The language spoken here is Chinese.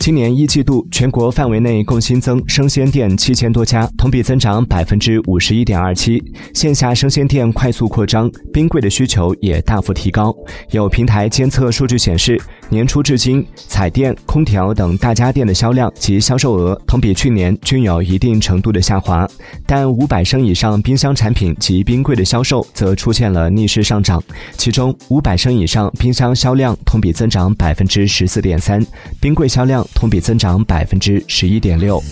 今年一季度，全国范围内共新增生鲜店七千多家，同比增长百分之五十一点二七。线下生鲜店快速扩张，冰柜的需求也大幅提高。有平台监测数据显示，年初至今，彩电、空调等大家电的销量及销售额同比去年均有一定程度的下滑，但五百升以上冰箱产品及冰柜的销售则出现了逆势上涨。其中，五百升以上冰箱销量同比增长百分之十四点三，冰柜销量。同比增长百分之十一点六。